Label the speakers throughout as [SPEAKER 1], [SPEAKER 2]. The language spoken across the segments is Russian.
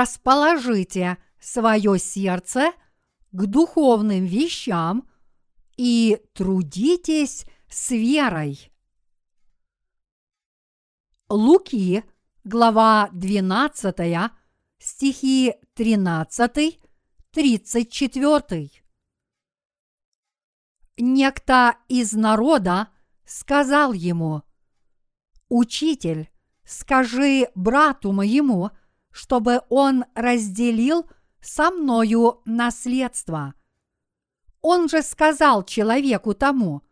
[SPEAKER 1] расположите свое сердце к духовным вещам и трудитесь с верой. Луки, глава 12, стихи 13, 34. Некто из народа сказал ему, «Учитель, скажи брату моему, чтобы он разделил со мною наследство». Он же сказал человеку тому,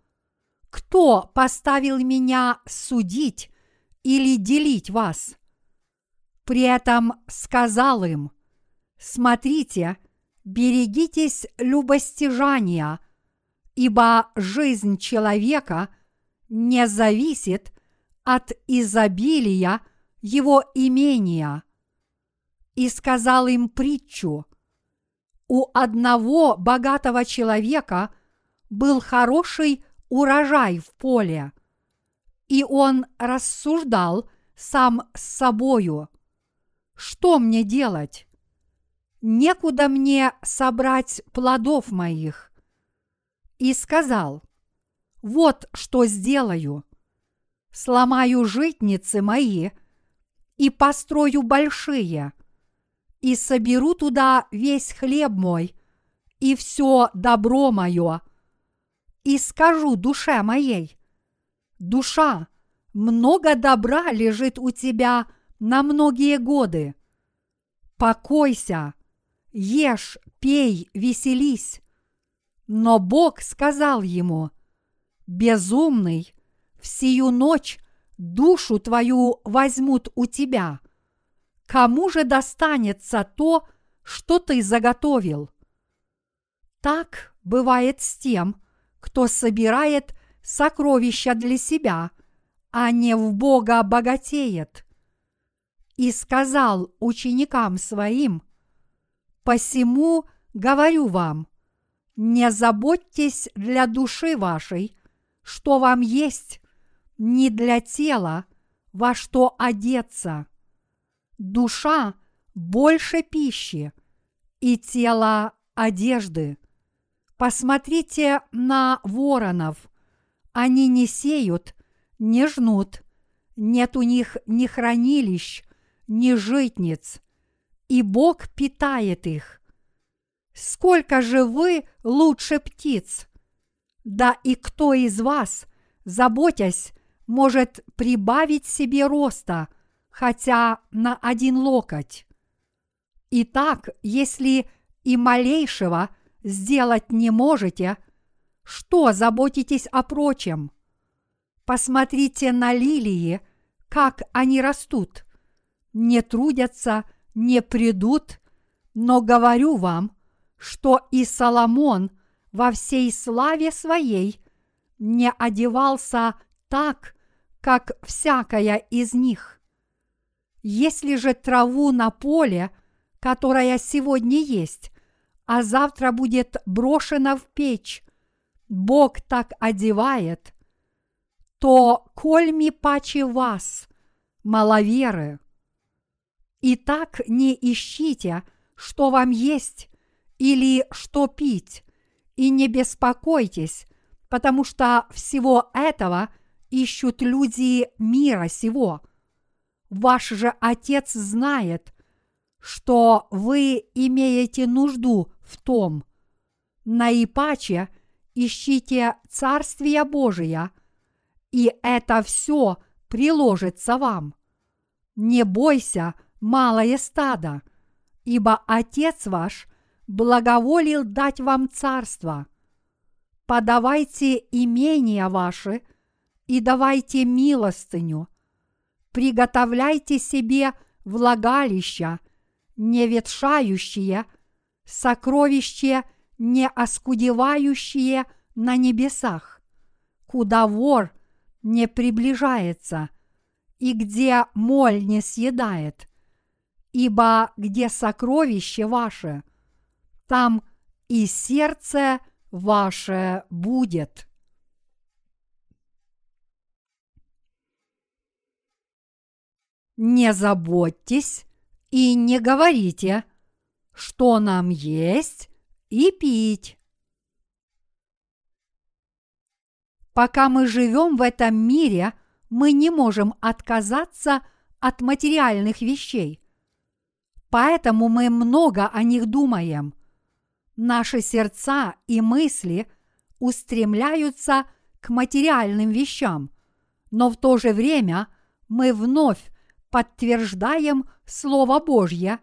[SPEAKER 1] «Кто поставил меня судить или делить вас?» При этом сказал им, «Смотрите, берегитесь любостяжания, ибо жизнь человека не зависит от изобилия его имения». И сказал им притчу, «У одного богатого человека был хороший урожай в поле, и он рассуждал сам с собою – что мне делать? Некуда мне собрать плодов моих. И сказал, вот что сделаю. Сломаю житницы мои и построю большие, и соберу туда весь хлеб мой и все добро мое, и скажу душе моей, душа, много добра лежит у тебя – на многие годы. Покойся, ешь, пей, веселись. Но Бог сказал ему, безумный, в сию ночь душу твою возьмут у тебя. Кому же достанется то, что ты заготовил? Так бывает с тем, кто собирает сокровища для себя, а не в Бога богатеет и сказал ученикам своим, «Посему говорю вам, не заботьтесь для души вашей, что вам есть, не для тела, во что одеться. Душа больше пищи, и тело одежды. Посмотрите на воронов. Они не сеют, не жнут, нет у них ни хранилищ, ни житниц, и Бог питает их. Сколько же вы лучше птиц? Да и кто из вас, заботясь, может прибавить себе роста, хотя на один локоть? Итак, если и малейшего сделать не можете, что заботитесь о прочем? Посмотрите на лилии, как они растут не трудятся, не придут, но говорю вам, что и Соломон во всей славе своей не одевался так, как всякая из них. Если же траву на поле, которая сегодня есть, а завтра будет брошена в печь, Бог так одевает, то кольми паче вас, маловеры. И так не ищите, что вам есть или что пить, и не беспокойтесь, потому что всего этого ищут люди мира сего. Ваш же Отец знает, что вы имеете нужду в том. Наипаче ищите Царствие Божие, и это все приложится вам. Не бойся – малое стадо, ибо Отец ваш благоволил дать вам царство. Подавайте имения ваши и давайте милостыню. Приготовляйте себе влагалища, не ветшающие, сокровища, не оскудевающие на небесах, куда вор не приближается и где моль не съедает ибо где сокровище ваше, там и сердце ваше будет. Не заботьтесь И не говорите, что нам есть и пить. Пока мы живем в этом мире, мы не можем отказаться от материальных вещей. Поэтому мы много о них думаем. Наши сердца и мысли устремляются к материальным вещам, но в то же время мы вновь подтверждаем Слово Божье,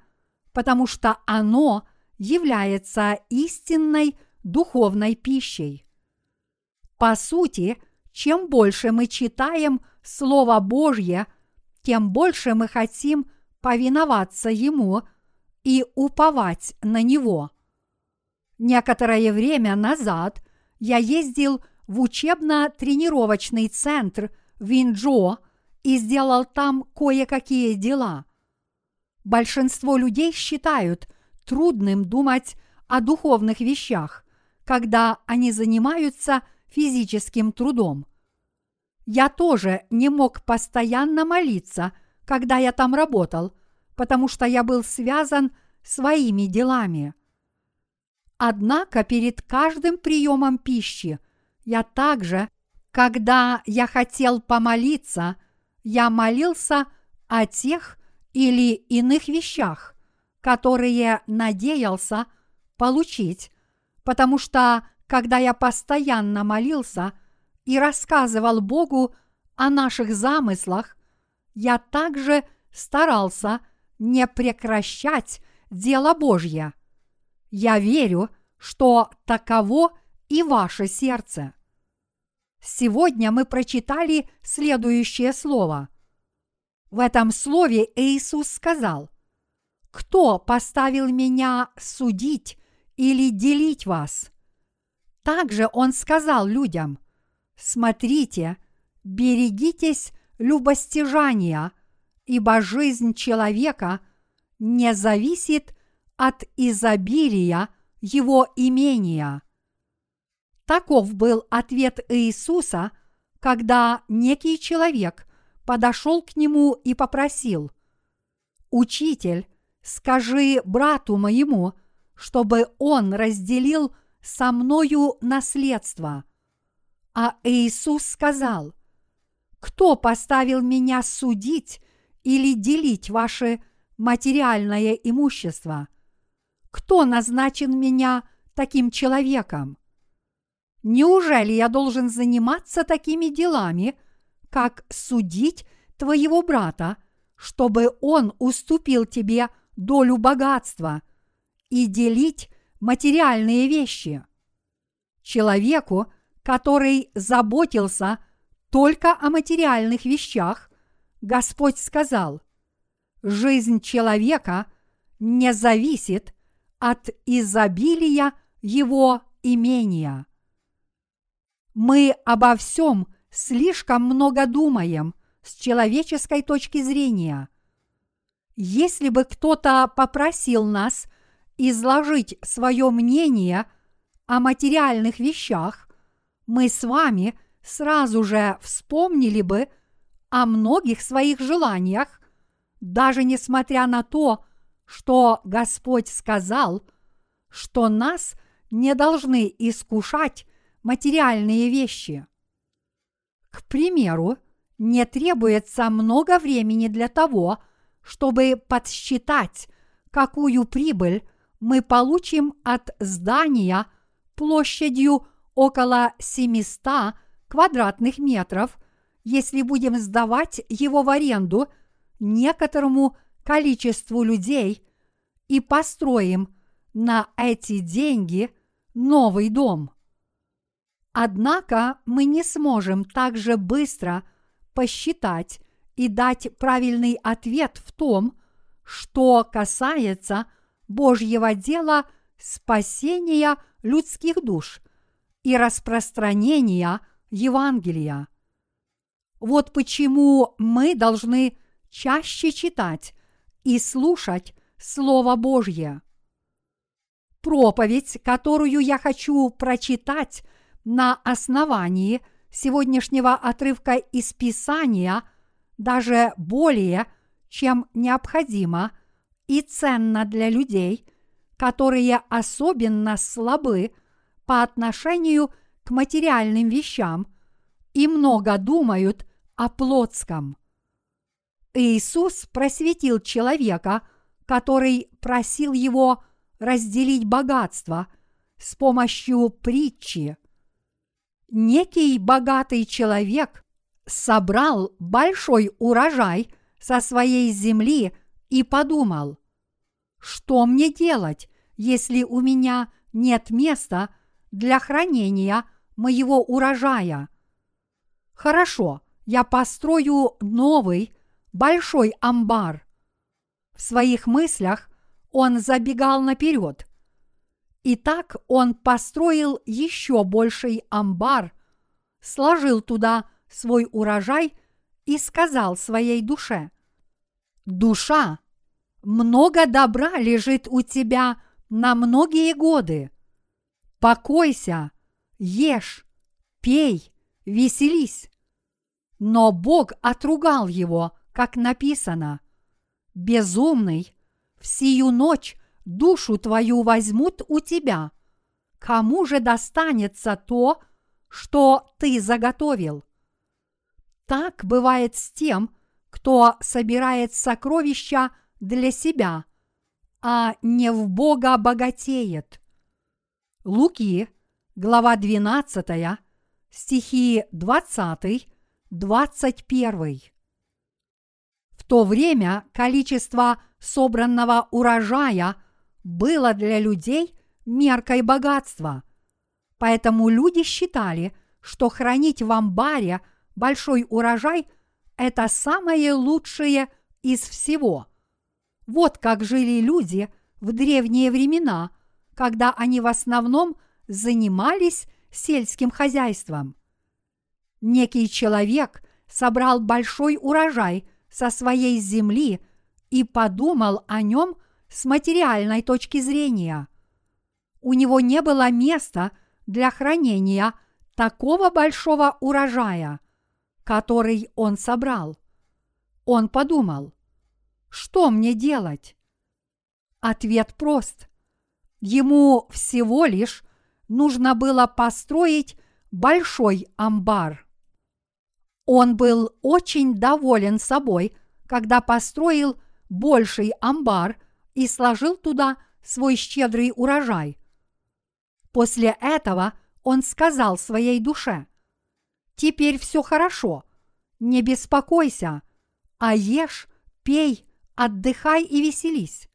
[SPEAKER 1] потому что оно является истинной духовной пищей. По сути, чем больше мы читаем Слово Божье, тем больше мы хотим повиноваться Ему и уповать на Него. Некоторое время назад я ездил в учебно-тренировочный центр в Инджо и сделал там кое-какие дела. Большинство людей считают трудным думать о духовных вещах, когда они занимаются физическим трудом. Я тоже не мог постоянно молиться – когда я там работал, потому что я был связан своими делами. Однако перед каждым приемом пищи я также, когда я хотел помолиться, я молился о тех или иных вещах, которые надеялся получить, потому что когда я постоянно молился и рассказывал Богу о наших замыслах, я также старался не прекращать дело Божье. Я верю, что таково и ваше сердце. Сегодня мы прочитали следующее слово. В этом слове Иисус сказал, «Кто поставил меня судить или делить вас?» Также Он сказал людям, «Смотрите, берегитесь любостяжания, ибо жизнь человека не зависит от изобилия его имения. Таков был ответ Иисуса, когда некий человек подошел к нему и попросил, «Учитель, скажи брату моему, чтобы он разделил со мною наследство». А Иисус сказал – кто поставил меня судить или делить ваше материальное имущество? Кто назначен меня таким человеком? Неужели я должен заниматься такими делами, как судить твоего брата, чтобы он уступил тебе долю богатства и делить материальные вещи? Человеку, который заботился только о материальных вещах, Господь сказал, жизнь человека не зависит от изобилия его имения. Мы обо всем слишком много думаем с человеческой точки зрения. Если бы кто-то попросил нас изложить свое мнение о материальных вещах, мы с вами – сразу же вспомнили бы о многих своих желаниях, даже несмотря на то, что Господь сказал, что нас не должны искушать материальные вещи. К примеру, не требуется много времени для того, чтобы подсчитать, какую прибыль мы получим от здания площадью около 700 квадратных метров, если будем сдавать его в аренду некоторому количеству людей и построим на эти деньги новый дом. Однако мы не сможем так же быстро посчитать и дать правильный ответ в том, что касается Божьего дела спасения людских душ и распространения – Евангелия. Вот почему мы должны чаще читать и слушать Слово Божье. Проповедь, которую я хочу прочитать на основании сегодняшнего отрывка из Писания, даже более, чем необходимо, и ценно для людей, которые особенно слабы по отношению к материальным вещам и много думают о плотском. Иисус просветил человека, который просил его разделить богатство с помощью притчи. Некий богатый человек собрал большой урожай со своей земли и подумал, что мне делать, если у меня нет места для хранения моего урожая? Хорошо, я построю новый большой амбар. В своих мыслях он забегал наперед. И так он построил еще больший амбар, сложил туда свой урожай и сказал своей душе, «Душа, много добра лежит у тебя на многие годы. Покойся, ешь, пей, веселись». Но Бог отругал его, как написано, «Безумный, в сию ночь душу твою возьмут у тебя. Кому же достанется то, что ты заготовил?» Так бывает с тем, кто собирает сокровища для себя, а не в Бога богатеет. Луки, глава 12, стихи 20, 21. В то время количество собранного урожая было для людей меркой богатства. Поэтому люди считали, что хранить в амбаре – большой урожай – это самое лучшее из всего. Вот как жили люди в древние времена, когда они в основном занимались сельским хозяйством. Некий человек собрал большой урожай со своей земли и подумал о нем с материальной точки зрения. У него не было места для хранения такого большого урожая который он собрал. Он подумал, что мне делать? Ответ прост. Ему всего лишь нужно было построить большой амбар. Он был очень доволен собой, когда построил больший амбар и сложил туда свой щедрый урожай. После этого он сказал своей душе – Теперь все хорошо. Не беспокойся, а ешь, пей, отдыхай и веселись.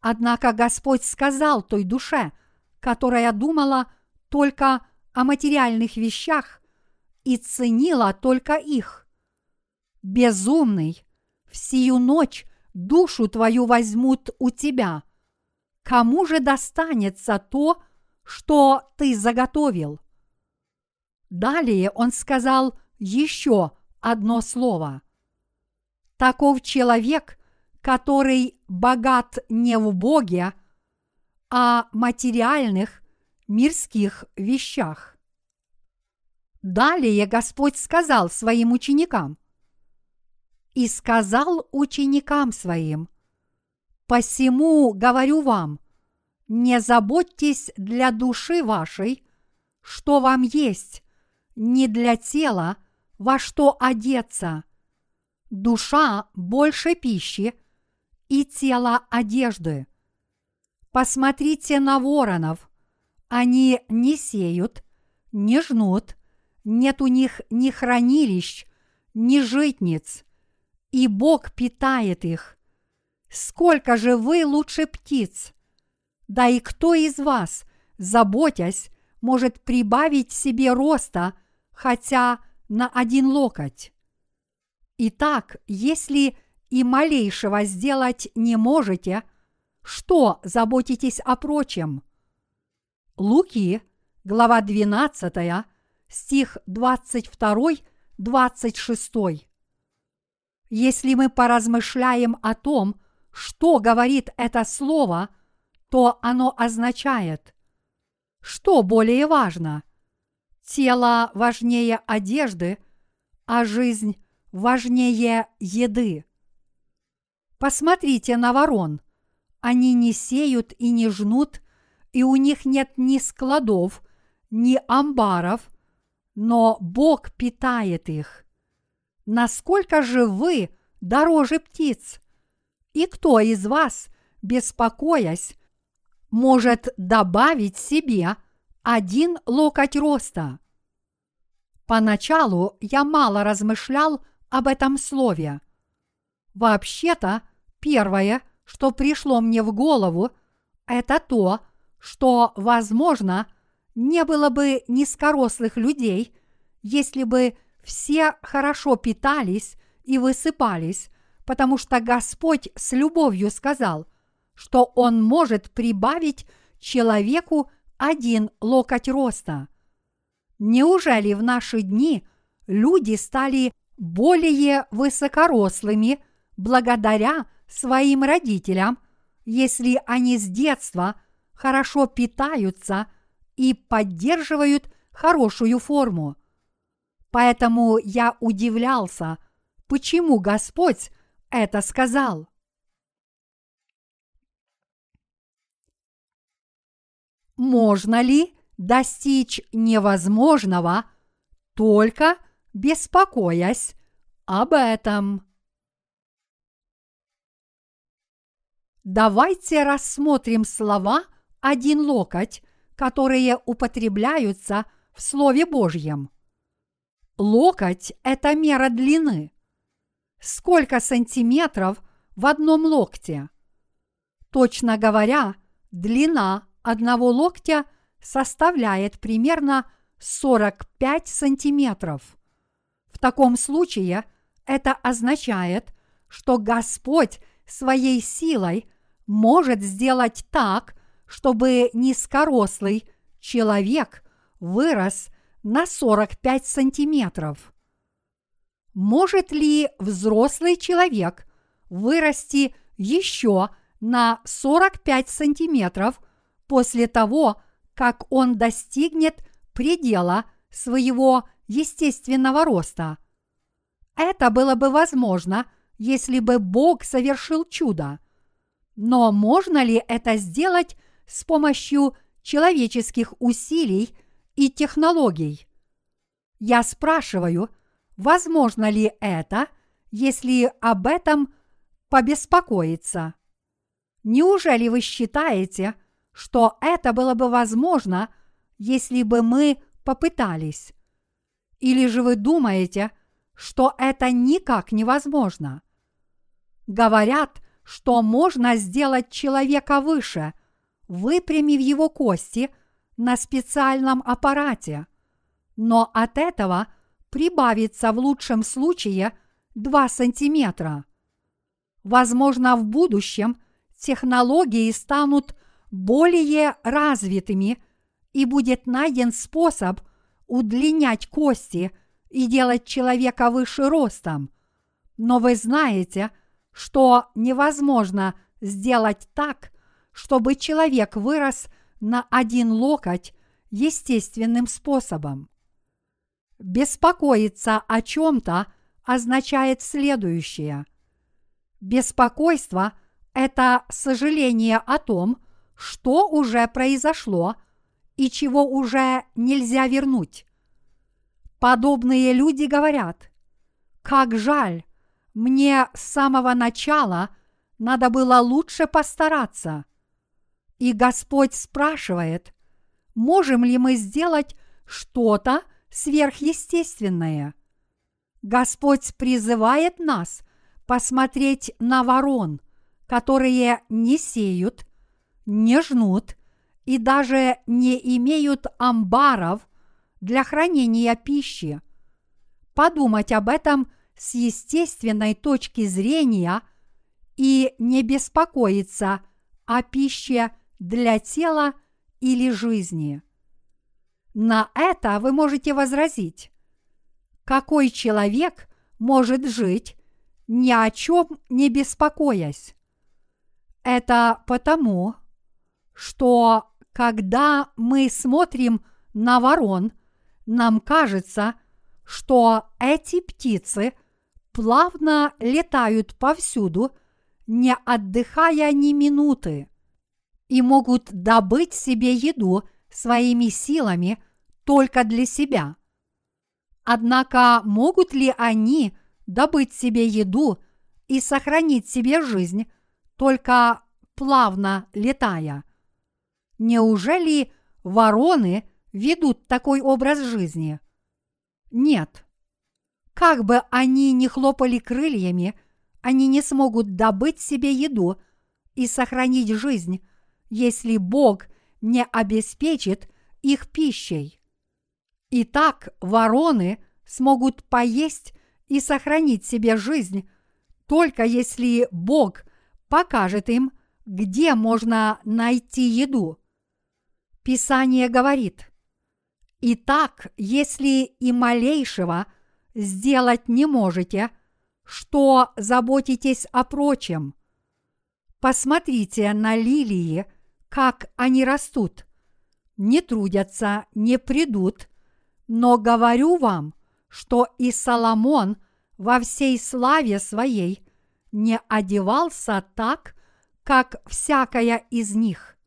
[SPEAKER 1] Однако Господь сказал той душе, которая думала только о материальных вещах и ценила только их. Безумный, в сию ночь душу твою возьмут у тебя. Кому же достанется то, что ты заготовил? Далее он сказал еще одно слово. Таков человек, который богат не в Боге, а материальных мирских вещах. Далее Господь сказал своим ученикам, и сказал ученикам своим, «Посему говорю вам, не заботьтесь для души вашей, что вам есть, не для тела, во что одеться. Душа больше пищи и тело одежды. Посмотрите на воронов. Они не сеют, не жнут, нет у них ни хранилищ, ни житниц, и Бог питает их. Сколько же вы лучше птиц? Да и кто из вас, заботясь, может прибавить себе роста хотя на один локоть. Итак, если и малейшего сделать не можете, что заботитесь о прочем? Луки, глава 12, стих 22-26. Если мы поразмышляем о том, что говорит это слово, то оно означает, что более важно – Тело важнее одежды, а жизнь важнее еды. Посмотрите на ворон. Они не сеют и не жнут, и у них нет ни складов, ни амбаров, но Бог питает их. Насколько же вы дороже птиц? И кто из вас, беспокоясь, может добавить себе один локоть роста? Поначалу я мало размышлял об этом слове. Вообще-то, первое, что пришло мне в голову, это то, что, возможно, не было бы низкорослых людей, если бы все хорошо питались и высыпались, потому что Господь с любовью сказал, что Он может прибавить человеку один локоть роста. Неужели в наши дни люди стали более высокорослыми благодаря своим родителям, если они с детства хорошо питаются и поддерживают хорошую форму? Поэтому я удивлялся, почему Господь это сказал. Можно ли достичь невозможного, только беспокоясь об этом? Давайте рассмотрим слова «один локоть», которые употребляются в Слове Божьем. Локоть – это мера длины. Сколько сантиметров в одном локте? Точно говоря, длина одного локтя составляет примерно 45 сантиметров. В таком случае это означает, что Господь своей силой может сделать так, чтобы низкорослый человек вырос на 45 сантиметров. Может ли взрослый человек вырасти еще на 45 сантиметров после того, как он достигнет предела своего естественного роста? Это было бы возможно, если бы Бог совершил чудо. Но можно ли это сделать с помощью человеческих усилий и технологий. Я спрашиваю, возможно ли это, если об этом побеспокоиться? Неужели вы считаете, что это было бы возможно, если бы мы попытались? Или же вы думаете, что это никак невозможно? Говорят, что можно сделать человека выше, выпрямив его кости – на специальном аппарате, но от этого прибавится в лучшем случае 2 сантиметра. Возможно, в будущем технологии станут более развитыми и будет найден способ удлинять кости и делать человека выше ростом. Но вы знаете, что невозможно сделать так, чтобы человек вырос – на один локоть естественным способом. Беспокоиться о чем-то означает следующее. Беспокойство – это сожаление о том, что уже произошло и чего уже нельзя вернуть. Подобные люди говорят, как жаль, мне с самого начала надо было лучше постараться – и Господь спрашивает, можем ли мы сделать что-то сверхъестественное. Господь призывает нас посмотреть на ворон, которые не сеют, не жнут и даже не имеют амбаров для хранения пищи. Подумать об этом с естественной точки зрения и не беспокоиться о пище для тела или жизни. На это вы можете возразить. Какой человек может жить, ни о чем не беспокоясь? Это потому, что когда мы смотрим на ворон, нам кажется, что эти птицы плавно летают повсюду, не отдыхая ни минуты, и могут добыть себе еду своими силами только для себя. Однако могут ли они добыть себе еду и сохранить себе жизнь, только плавно летая? Неужели вороны ведут такой образ жизни? Нет. Как бы они ни хлопали крыльями, они не смогут добыть себе еду и сохранить жизнь, если Бог не обеспечит их пищей. Итак, вороны смогут поесть и сохранить себе жизнь, только если Бог покажет им, где можно найти еду. Писание говорит, «Итак, если и малейшего сделать не можете, что заботитесь о прочем? Посмотрите на лилии, как они растут. Не трудятся, не придут, но говорю вам, что и Соломон во всей славе своей не одевался так, как всякая из них.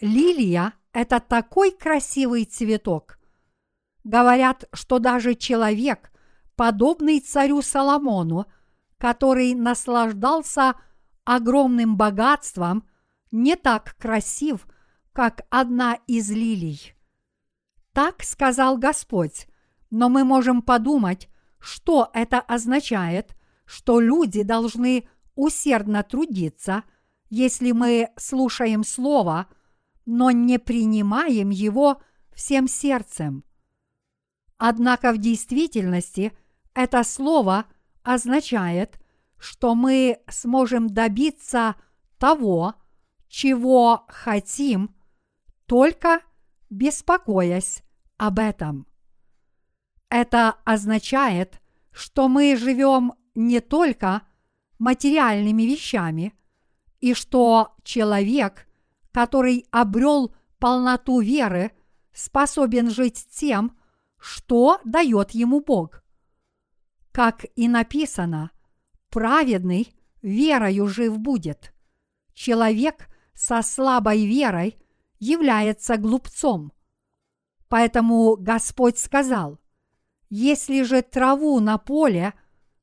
[SPEAKER 1] Лилия – это такой красивый цветок. Говорят, что даже человек, подобный царю Соломону, который наслаждался огромным богатством, не так красив, как одна из лилий. Так сказал Господь, но мы можем подумать, что это означает, что люди должны усердно трудиться, если мы слушаем Слово – но не принимаем его всем сердцем. Однако в действительности это слово означает, что мы сможем добиться того, чего хотим, только беспокоясь об этом. Это означает, что мы живем не только материальными вещами, и что человек – который обрел полноту веры, способен жить тем, что дает ему Бог. Как и написано, праведный верою жив будет. Человек со слабой верой является глупцом. Поэтому Господь сказал, если же траву на поле,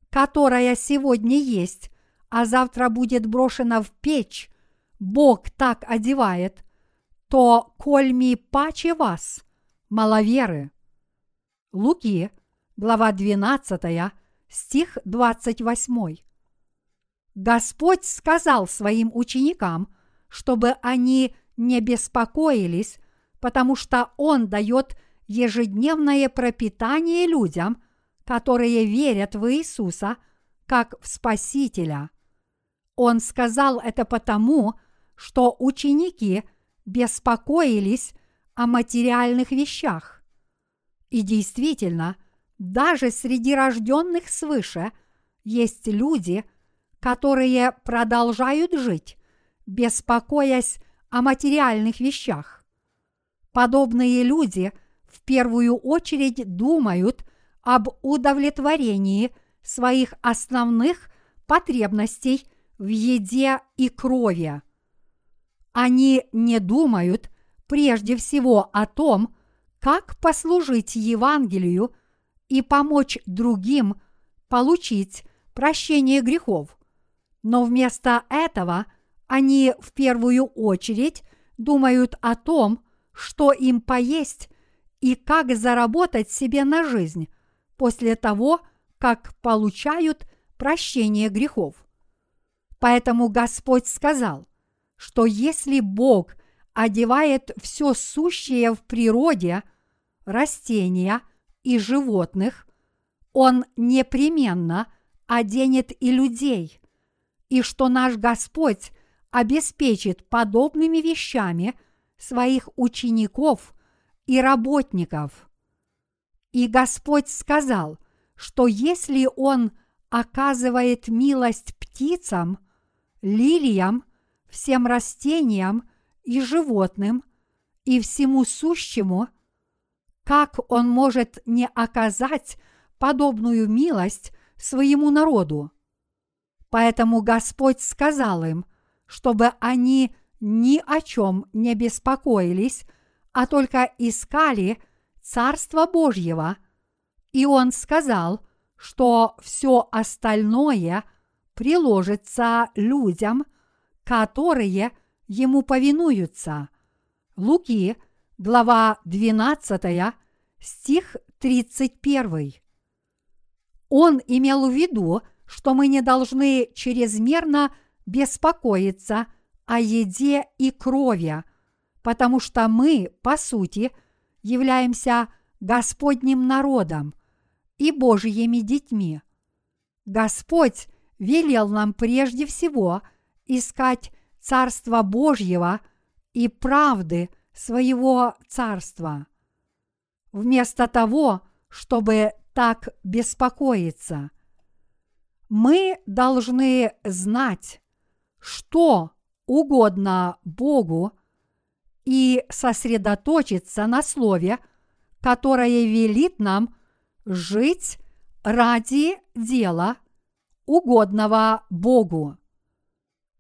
[SPEAKER 1] которая сегодня есть, а завтра будет брошена в печь, Бог так одевает, то кольми паче вас, маловеры. Луки, глава 12, стих 28. Господь сказал своим ученикам, чтобы они не беспокоились, потому что Он дает ежедневное пропитание людям, которые верят в Иисуса как в Спасителя. Он сказал это потому, что ученики беспокоились о материальных вещах. И действительно, даже среди рожденных свыше есть люди, которые продолжают жить, беспокоясь о материальных вещах. Подобные люди в первую очередь думают об удовлетворении своих основных потребностей в еде и крови. Они не думают прежде всего о том, как послужить Евангелию и помочь другим получить прощение грехов. Но вместо этого они в первую очередь думают о том, что им поесть и как заработать себе на жизнь после того, как получают прощение грехов. Поэтому Господь сказал, что если Бог одевает все сущее в природе, растения и животных, Он непременно оденет и людей, и что наш Господь обеспечит подобными вещами своих учеников и работников. И Господь сказал, что если Он оказывает милость птицам, лилиям всем растениям и животным и всему сущему, как он может не оказать подобную милость своему народу? Поэтому Господь сказал им, чтобы они ни о чем не беспокоились, а только искали Царство Божьего. И Он сказал, что все остальное приложится людям, которые Ему повинуются. Луки, глава 12, стих 31. Он имел в виду, что мы не должны чрезмерно беспокоиться о еде и крови, потому что мы, по сути, являемся Господним народом и Божьими детьми. Господь велел нам прежде всего искать Царство Божьего и правды своего Царства. Вместо того, чтобы так беспокоиться – мы должны знать, что угодно Богу и сосредоточиться на Слове, которое велит нам жить ради дела, угодного Богу.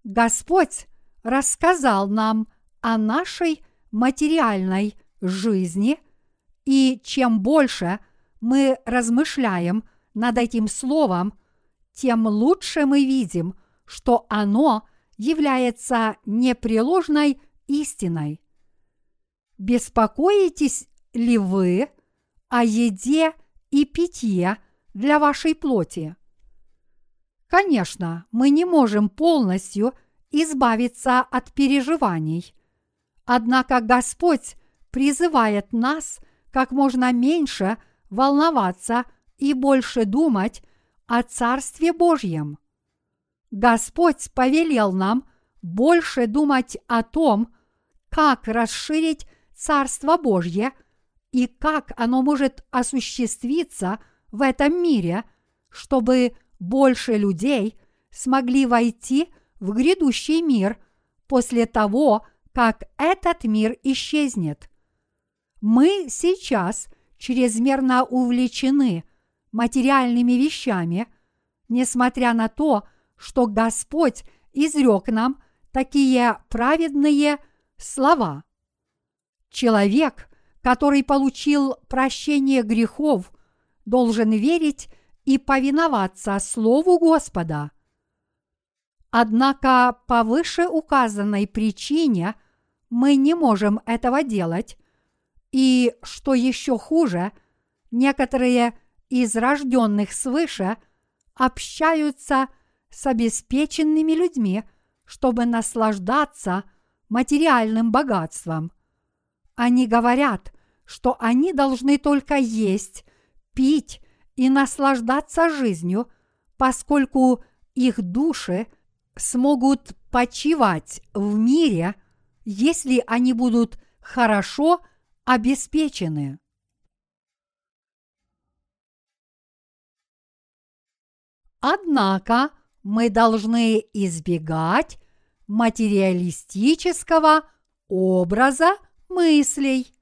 [SPEAKER 1] Господь рассказал нам о нашей материальной жизни, и чем больше мы размышляем над этим словом, тем лучше мы видим, что оно является непреложной истиной. Беспокоитесь ли вы о еде и питье для вашей плоти? Конечно, мы не можем полностью избавиться от переживаний. Однако Господь призывает нас как можно меньше волноваться и больше думать о Царстве Божьем. Господь повелел нам больше думать о том, как расширить Царство Божье и как оно может осуществиться в этом мире, чтобы больше людей смогли войти в грядущий мир после того, как этот мир исчезнет. Мы сейчас чрезмерно увлечены материальными вещами, несмотря на то, что Господь изрек нам такие праведные слова. Человек, который получил прощение грехов, должен верить и повиноваться Слову Господа. Однако по вышеуказанной причине мы не можем этого делать, и, что еще хуже, некоторые из рожденных свыше общаются с обеспеченными людьми, чтобы наслаждаться материальным богатством. Они говорят, что они должны только есть, пить и наслаждаться жизнью, поскольку их души смогут почивать в мире, если они будут хорошо обеспечены. Однако мы должны избегать материалистического образа мыслей.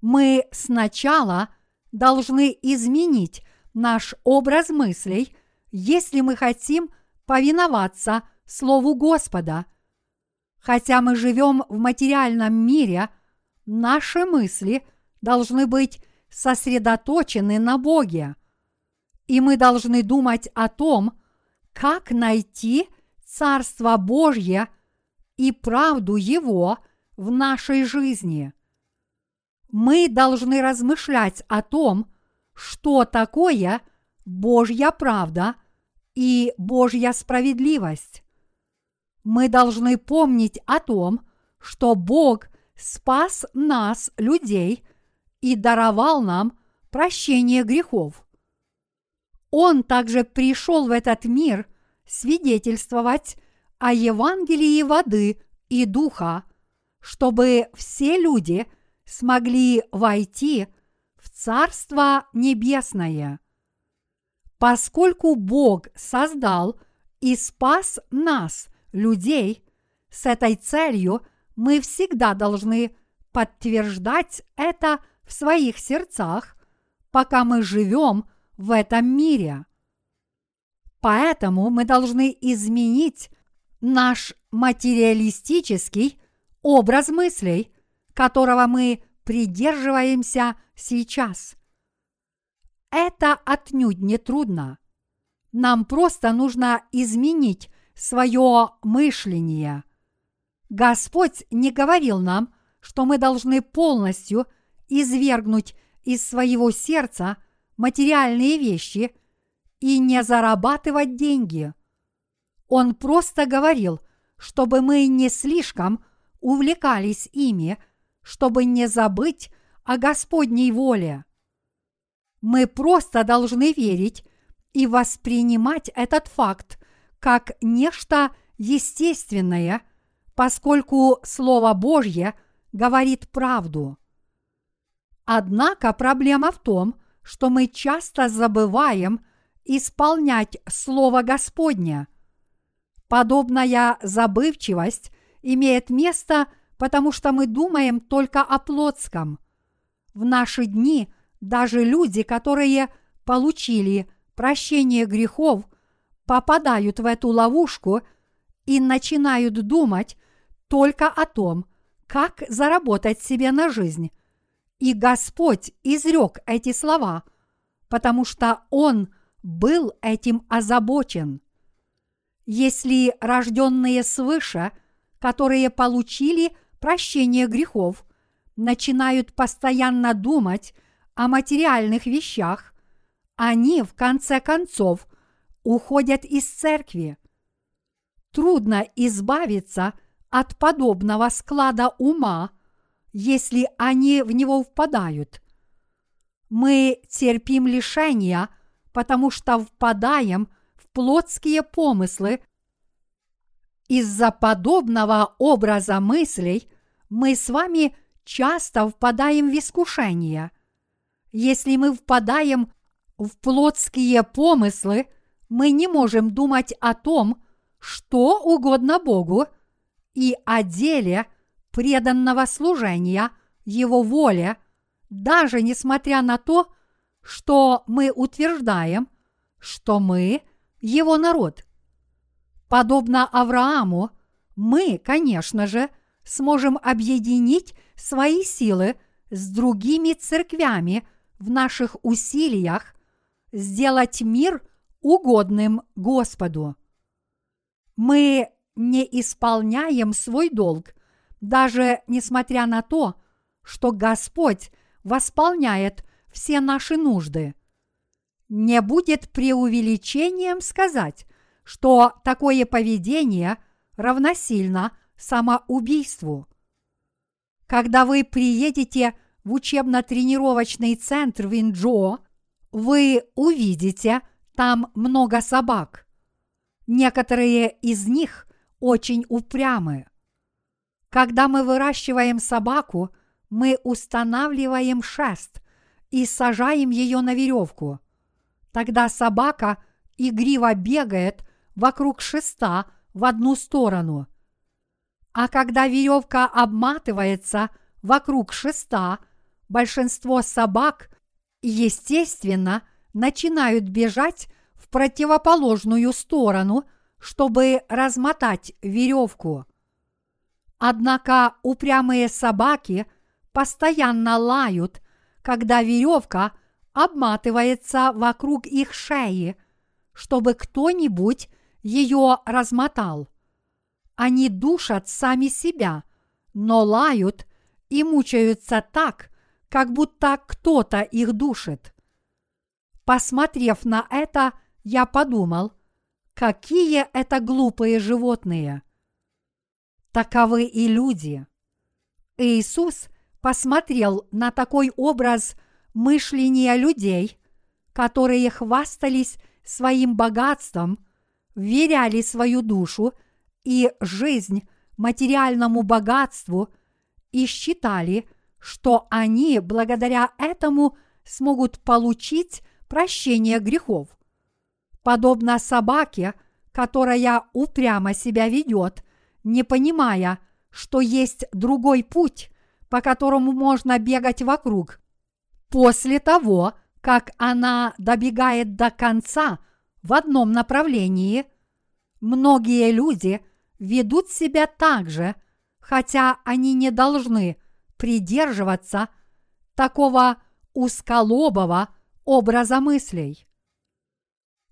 [SPEAKER 1] Мы сначала должны изменить наш образ мыслей, если мы хотим повиноваться Слову Господа. Хотя мы живем в материальном мире, наши мысли должны быть сосредоточены на Боге. И мы должны думать о том, как найти Царство Божье и правду Его в нашей жизни. Мы должны размышлять о том, что такое Божья правда и Божья справедливость. Мы должны помнить о том, что Бог спас нас, людей, и даровал нам прощение грехов. Он также пришел в этот мир свидетельствовать о Евангелии воды и духа, чтобы все люди смогли войти в Царство Небесное. Поскольку Бог создал и спас нас, людей, с этой целью мы всегда должны подтверждать это в своих сердцах, пока мы живем в этом мире. Поэтому мы должны изменить наш материалистический образ мыслей, которого мы придерживаемся сейчас. Это отнюдь не трудно. Нам просто нужно изменить свое мышление. Господь не говорил нам, что мы должны полностью извергнуть из своего сердца материальные вещи и не зарабатывать деньги. Он просто говорил, чтобы мы не слишком увлекались ими, чтобы не забыть о Господней воле. Мы просто должны верить и воспринимать этот факт как нечто естественное, поскольку Слово Божье говорит правду. Однако проблема в том, что мы часто забываем исполнять Слово Господне. Подобная забывчивость имеет место, потому что мы думаем только о плотском. В наши дни даже люди, которые получили прощение грехов, попадают в эту ловушку и начинают думать только о том, как заработать себе на жизнь. И Господь изрек эти слова, потому что Он был этим озабочен. Если рожденные свыше, которые получили прощение грехов, начинают постоянно думать о материальных вещах, они в конце концов уходят из церкви. Трудно избавиться от подобного склада ума, если они в него впадают. Мы терпим лишения, потому что впадаем в плотские помыслы. Из-за подобного образа мыслей мы с вами часто впадаем в искушение. Если мы впадаем в плотские помыслы, мы не можем думать о том, что угодно Богу, и о деле преданного служения Его воле, даже несмотря на то, что мы утверждаем, что мы Его народ. Подобно Аврааму, мы, конечно же, сможем объединить свои силы с другими церквями в наших усилиях сделать мир угодным Господу. Мы не исполняем свой долг, даже несмотря на то, что Господь восполняет все наши нужды. Не будет преувеличением сказать, что такое поведение равносильно самоубийству. Когда вы приедете в учебно-тренировочный центр Винджо, вы увидите там много собак. Некоторые из них очень упрямы. Когда мы выращиваем собаку, мы устанавливаем шест и сажаем ее на веревку. Тогда собака игриво бегает вокруг шеста в одну сторону. А когда веревка обматывается вокруг шеста, большинство собак, естественно, начинают бежать в противоположную сторону, чтобы размотать веревку. Однако упрямые собаки постоянно лают, когда веревка обматывается вокруг их шеи, чтобы кто-нибудь ее размотал. Они душат сами себя, но лают и мучаются так, как будто кто-то их душит. Посмотрев на это, я подумал, какие это глупые животные. Таковы и люди. Иисус посмотрел на такой образ мышления людей, которые хвастались своим богатством, веряли свою душу и жизнь материальному богатству и считали, что они благодаря этому смогут получить прощение грехов. Подобно собаке, которая упрямо себя ведет, не понимая, что есть другой путь, по которому можно бегать вокруг. После того, как она добегает до конца в одном направлении, многие люди ведут себя так же, хотя они не должны придерживаться такого узколобого образа мыслей.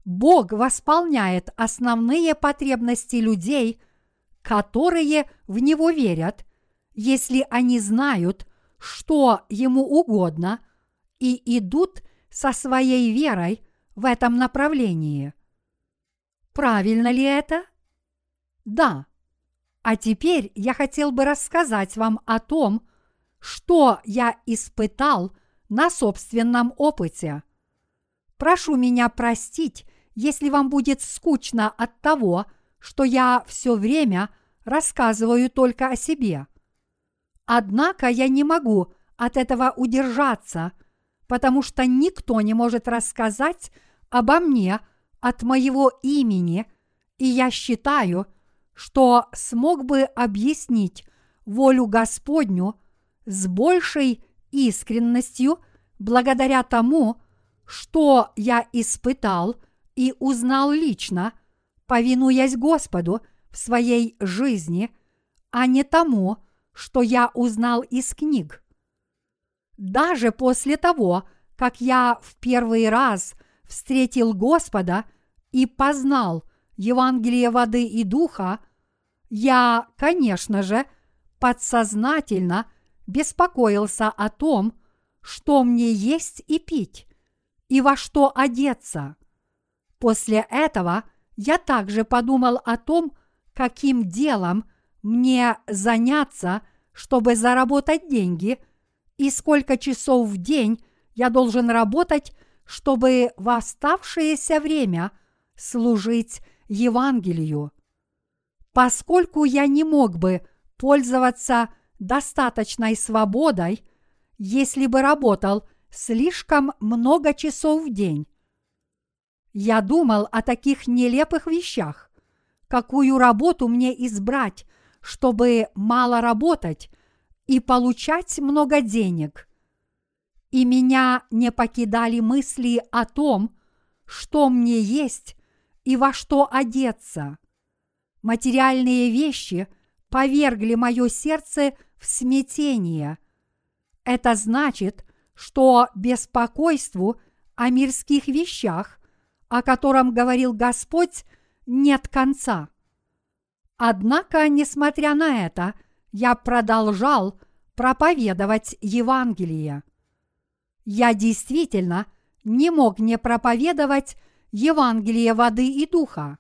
[SPEAKER 1] Бог восполняет основные потребности людей, которые в Него верят, если они знают, что Ему угодно, и идут со своей верой в этом направлении. Правильно ли это? Да. А теперь я хотел бы рассказать вам о том, что я испытал на собственном опыте. Прошу меня простить, если вам будет скучно от того, что я все время рассказываю только о себе. Однако я не могу от этого удержаться, потому что никто не может рассказать обо мне от моего имени, и я считаю, что смог бы объяснить волю Господню с большей искренностью благодаря тому, что я испытал и узнал лично, повинуясь Господу в своей жизни, а не тому, что я узнал из книг. Даже после того, как я в первый раз встретил Господа и познал Евангелие воды и духа, я, конечно же, подсознательно беспокоился о том, что мне есть и пить, и во что одеться. После этого я также подумал о том, каким делом мне заняться, чтобы заработать деньги, и сколько часов в день я должен работать, чтобы в оставшееся время служить Евангелию. Поскольку я не мог бы пользоваться достаточной свободой, если бы работал слишком много часов в день. Я думал о таких нелепых вещах, какую работу мне избрать, чтобы мало работать и получать много денег. И меня не покидали мысли о том, что мне есть и во что одеться. Материальные вещи повергли мое сердце в смятение. Это значит, что беспокойству о мирских вещах, о котором говорил Господь, нет конца. Однако, несмотря на это, я продолжал проповедовать Евангелие. Я действительно не мог не проповедовать Евангелие воды и духа.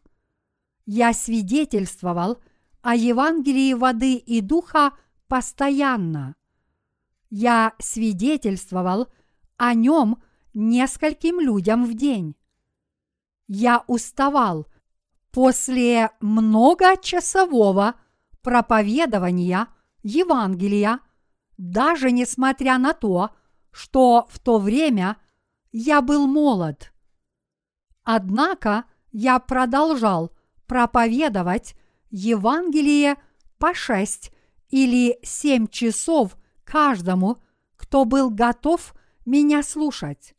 [SPEAKER 1] Я свидетельствовал о Евангелии воды и духа постоянно. Я свидетельствовал о нем нескольким людям в день. Я уставал после многочасового проповедования Евангелия, даже несмотря на то, что в то время я был молод. Однако я продолжал проповедовать Евангелие по шесть или семь часов каждому, кто был готов меня слушать.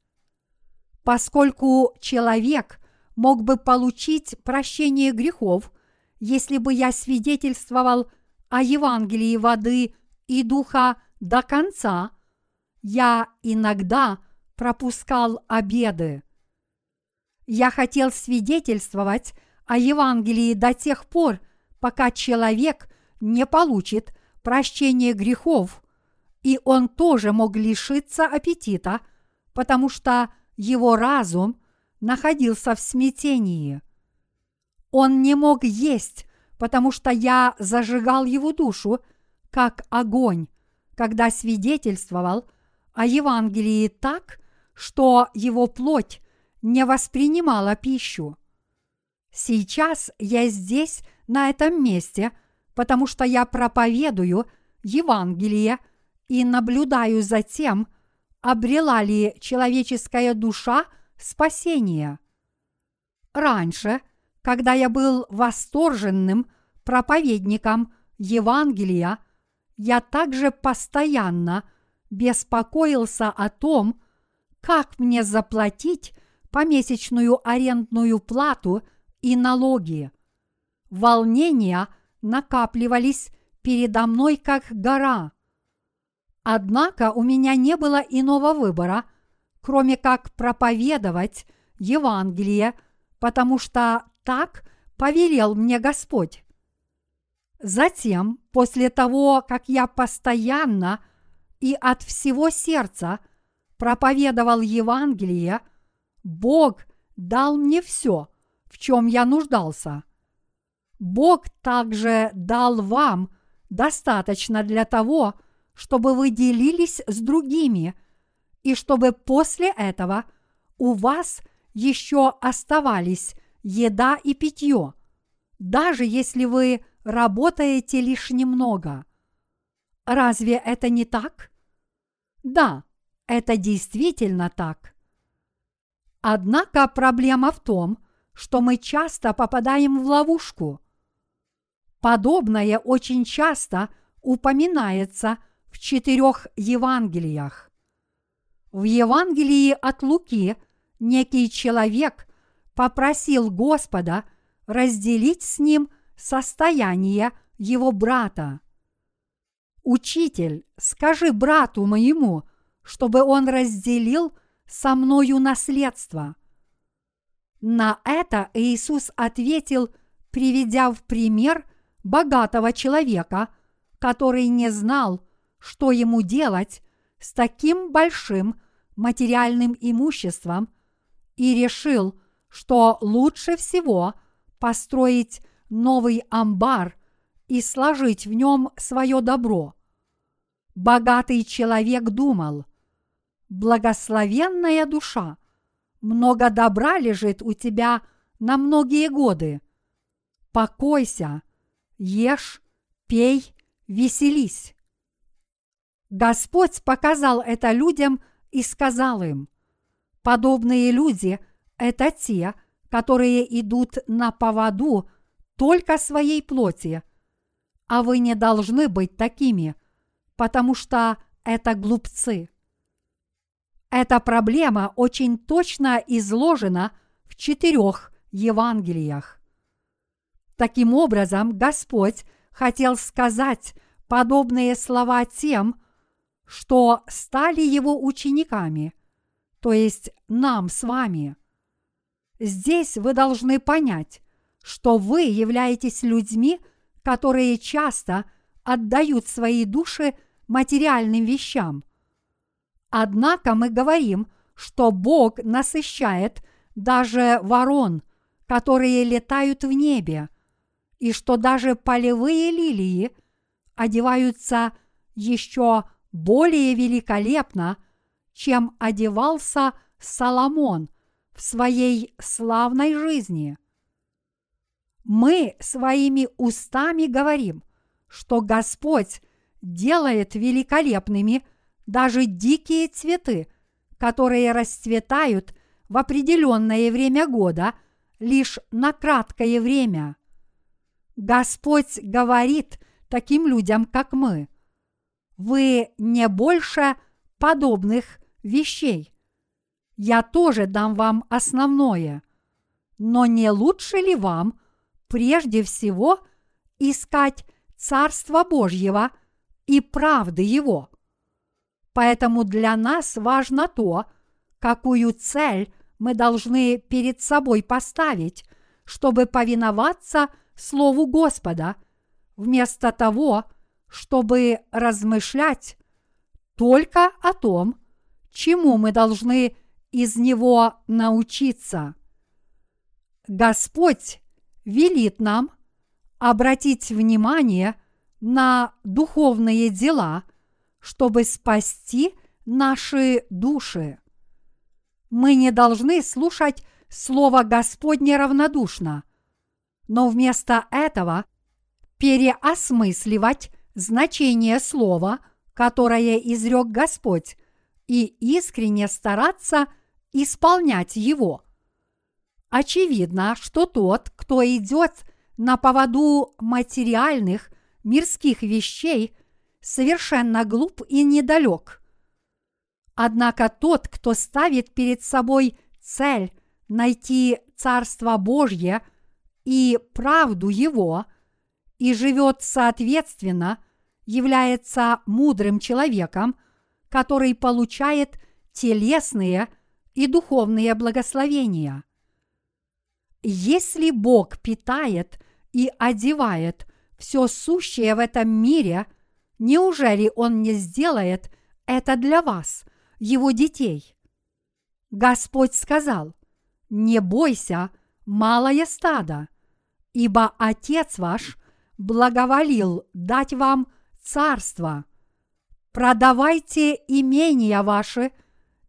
[SPEAKER 1] Поскольку человек мог бы получить прощение грехов, если бы я свидетельствовал о Евангелии воды и духа до конца, я иногда пропускал обеды. Я хотел свидетельствовать о Евангелии до тех пор, пока человек не получит прощение грехов, и он тоже мог лишиться аппетита, потому что его разум находился в смятении. Он не мог есть, потому что я зажигал его душу, как огонь, когда свидетельствовал о Евангелии так, что его плоть не воспринимала пищу. Сейчас я здесь, на этом месте, потому что я проповедую Евангелие и наблюдаю за тем, обрела ли человеческая душа спасение. Раньше, когда я был восторженным проповедником Евангелия, я также постоянно беспокоился о том, как мне заплатить помесячную арендную плату и налоги. Волнения накапливались передо мной как гора. Однако у меня не было иного выбора, кроме как проповедовать Евангелие, потому что так повелел мне Господь. Затем, после того, как я постоянно и от всего сердца проповедовал Евангелие, Бог дал мне все, в чем я нуждался. Бог также дал вам достаточно для того, чтобы вы делились с другими, и чтобы после этого у вас еще оставались еда и питье, даже если вы работаете лишь немного. Разве это не так? Да, это действительно так. Однако проблема в том, что мы часто попадаем в ловушку. Подобное очень часто упоминается в четырех Евангелиях. В Евангелии от Луки некий человек попросил Господа разделить с ним состояние его брата. Учитель, скажи брату моему, чтобы он разделил со мною наследство. На это Иисус ответил, приведя в пример богатого человека, который не знал, что ему делать с таким большим материальным имуществом, и решил, что лучше всего построить новый амбар и сложить в нем свое добро. Богатый человек думал, благословенная душа, много добра лежит у тебя на многие годы. Покойся, ешь, пей, веселись. Господь показал это людям и сказал им, подобные люди – это те, которые идут на поводу только своей плоти, а вы не должны быть такими, потому что это глупцы. Эта проблема очень точно изложена в четырех Евангелиях. Таким образом, Господь хотел сказать подобные слова тем, что стали его учениками, то есть нам с вами. Здесь вы должны понять, что вы являетесь людьми, которые часто отдают свои души материальным вещам. Однако мы говорим, что Бог насыщает даже ворон, которые летают в небе, и что даже полевые лилии одеваются еще более великолепно, чем одевался Соломон в своей славной жизни – мы своими устами говорим, что Господь делает великолепными даже дикие цветы, которые расцветают в определенное время года лишь на краткое время. Господь говорит таким людям, как мы, вы не больше подобных вещей. Я тоже дам вам основное. Но не лучше ли вам – прежде всего искать Царства Божьего и правды Его. Поэтому для нас важно то, какую цель мы должны перед собой поставить, чтобы повиноваться Слову Господа, вместо того, чтобы размышлять только о том, чему мы должны из него научиться. Господь велит нам обратить внимание на духовные дела, чтобы спасти наши души. Мы не должны слушать Слово Господне равнодушно, но вместо этого переосмысливать значение Слова, которое изрек Господь, и искренне стараться исполнять его – Очевидно, что тот, кто идет на поводу материальных мирских вещей, совершенно глуп и недалек. Однако тот, кто ставит перед собой цель найти Царство Божье и правду Его, и живет соответственно, является мудрым человеком, который получает телесные и духовные благословения. Если Бог питает и одевает все сущее в этом мире, неужели Он не сделает это для вас, Его детей? Господь сказал, не бойся, малое стадо, ибо Отец ваш благоволил дать вам царство. Продавайте имения ваши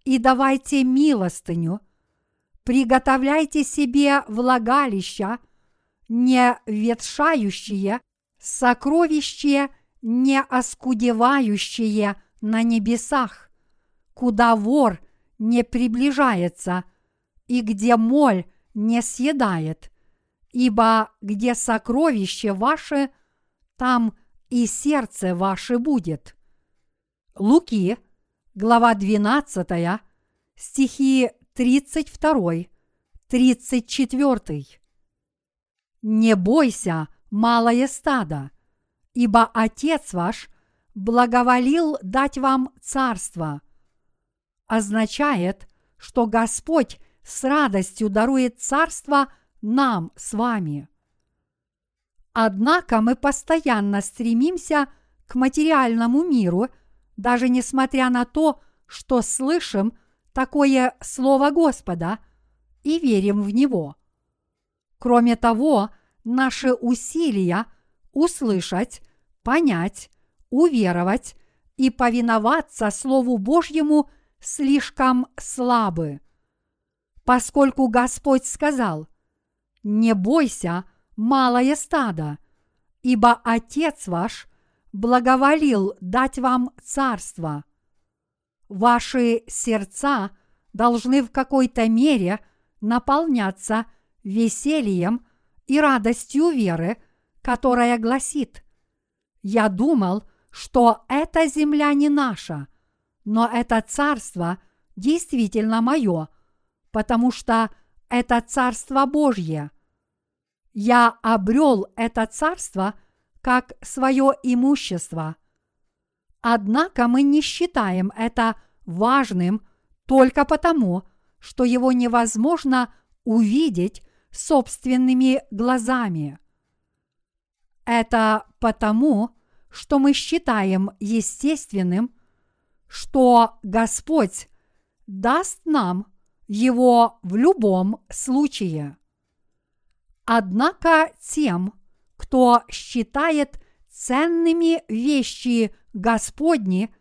[SPEAKER 1] и давайте милостыню, приготовляйте себе влагалища, не ветшающие, сокровища, не оскудевающие на небесах, куда вор не приближается и где моль не съедает, ибо где сокровище ваше, там и сердце ваше будет. Луки, глава 12, стихи 32, 34. Не бойся, малое стадо, ибо Отец ваш благоволил дать вам царство. Означает, что Господь с радостью дарует царство нам с вами. Однако мы постоянно стремимся к материальному миру, даже несмотря на то, что слышим такое Слово Господа и верим в него. Кроме того, наши усилия услышать, понять, уверовать и повиноваться Слову Божьему слишком слабы. Поскольку Господь сказал, «Не бойся, – малое стадо, ибо Отец ваш благоволил дать вам царство. Ваши сердца должны в какой-то мере наполняться весельем и радостью веры, которая гласит «Я думал, что эта земля не наша, но это царство действительно мое, потому что это царство Божье я обрел это царство как свое имущество. Однако мы не считаем это важным только потому, что его невозможно увидеть собственными глазами. Это потому, что мы считаем естественным, что Господь даст нам его в любом случае. Однако тем, кто считает ценными вещи Господни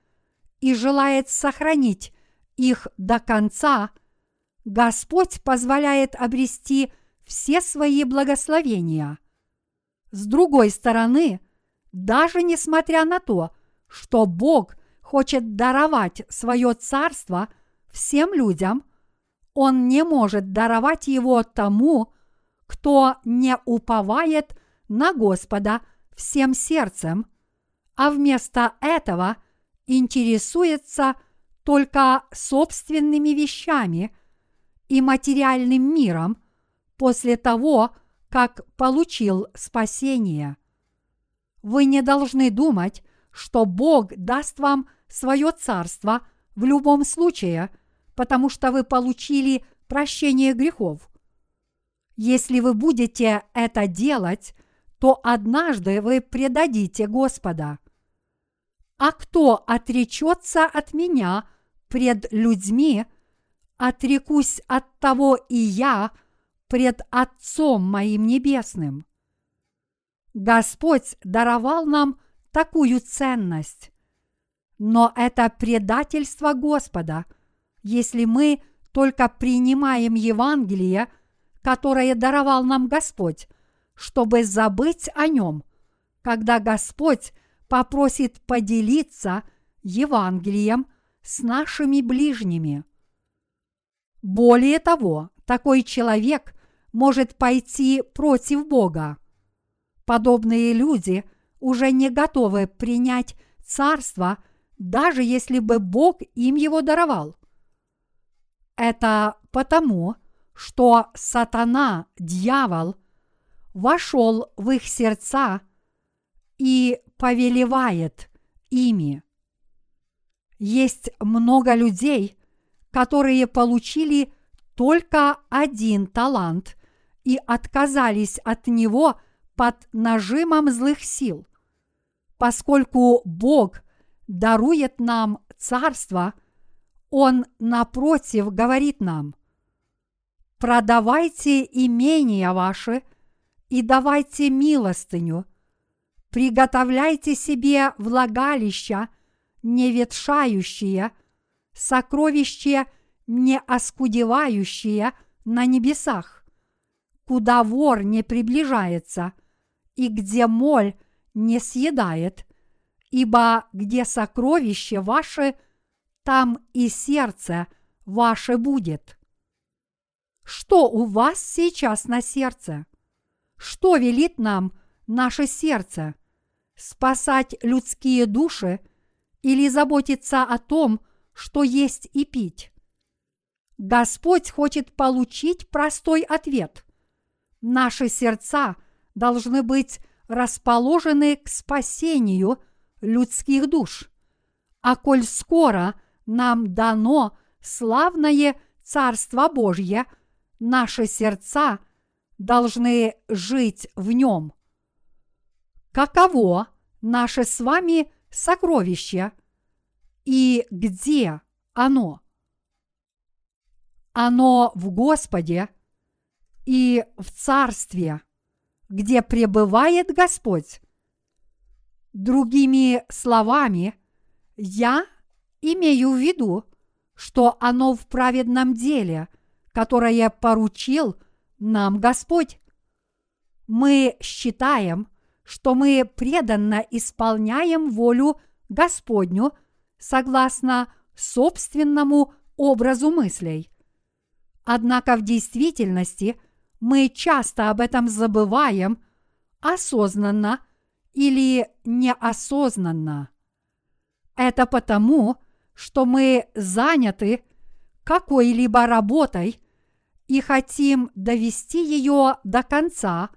[SPEAKER 1] и желает сохранить их до конца, Господь позволяет обрести все свои благословения. С другой стороны, даже несмотря на то, что Бог хочет даровать свое царство всем людям, Он не может даровать его тому, кто не уповает на Господа всем сердцем, а вместо этого интересуется только собственными вещами и материальным миром после того, как получил спасение. Вы не должны думать, что Бог даст вам свое царство в любом случае, потому что вы получили прощение грехов – если вы будете это делать, то однажды вы предадите Господа. А кто отречется от меня пред людьми, отрекусь от того и я пред Отцом моим Небесным. Господь даровал нам такую ценность. Но это предательство Господа, если мы только принимаем Евангелие – которое даровал нам Господь, чтобы забыть о нем, когда Господь попросит поделиться Евангелием с нашими ближними. Более того, такой человек может пойти против Бога. Подобные люди уже не готовы принять царство даже если бы Бог им его даровал. Это потому, что сатана, дьявол, вошел в их сердца и повелевает ими. Есть много людей, которые получили только один талант и отказались от него под нажимом злых сил. Поскольку Бог дарует нам царство, Он, напротив, говорит нам, «Продавайте имения ваши и давайте милостыню, приготовляйте себе влагалища, не ветшающие, сокровища не оскудевающие на небесах, куда вор не приближается и где моль не съедает, ибо где сокровище ваше, там и сердце ваше будет. Что у вас сейчас на сердце? Что велит нам наше сердце? Спасать людские души или заботиться о том, что есть и пить? Господь хочет получить простой ответ. Наши сердца должны быть расположены к спасению людских душ. А коль скоро нам дано славное Царство Божье, наши сердца должны жить в нем. Каково наше с вами сокровище и где оно? Оно в Господе и в Царстве, где пребывает Господь. Другими словами, я имею в виду, что оно в праведном деле, которое поручил нам Господь. Мы считаем, что мы преданно исполняем волю Господню согласно собственному образу мыслей. Однако в действительности мы часто об этом забываем осознанно или неосознанно. Это потому, что мы заняты какой-либо работой и хотим довести ее до конца,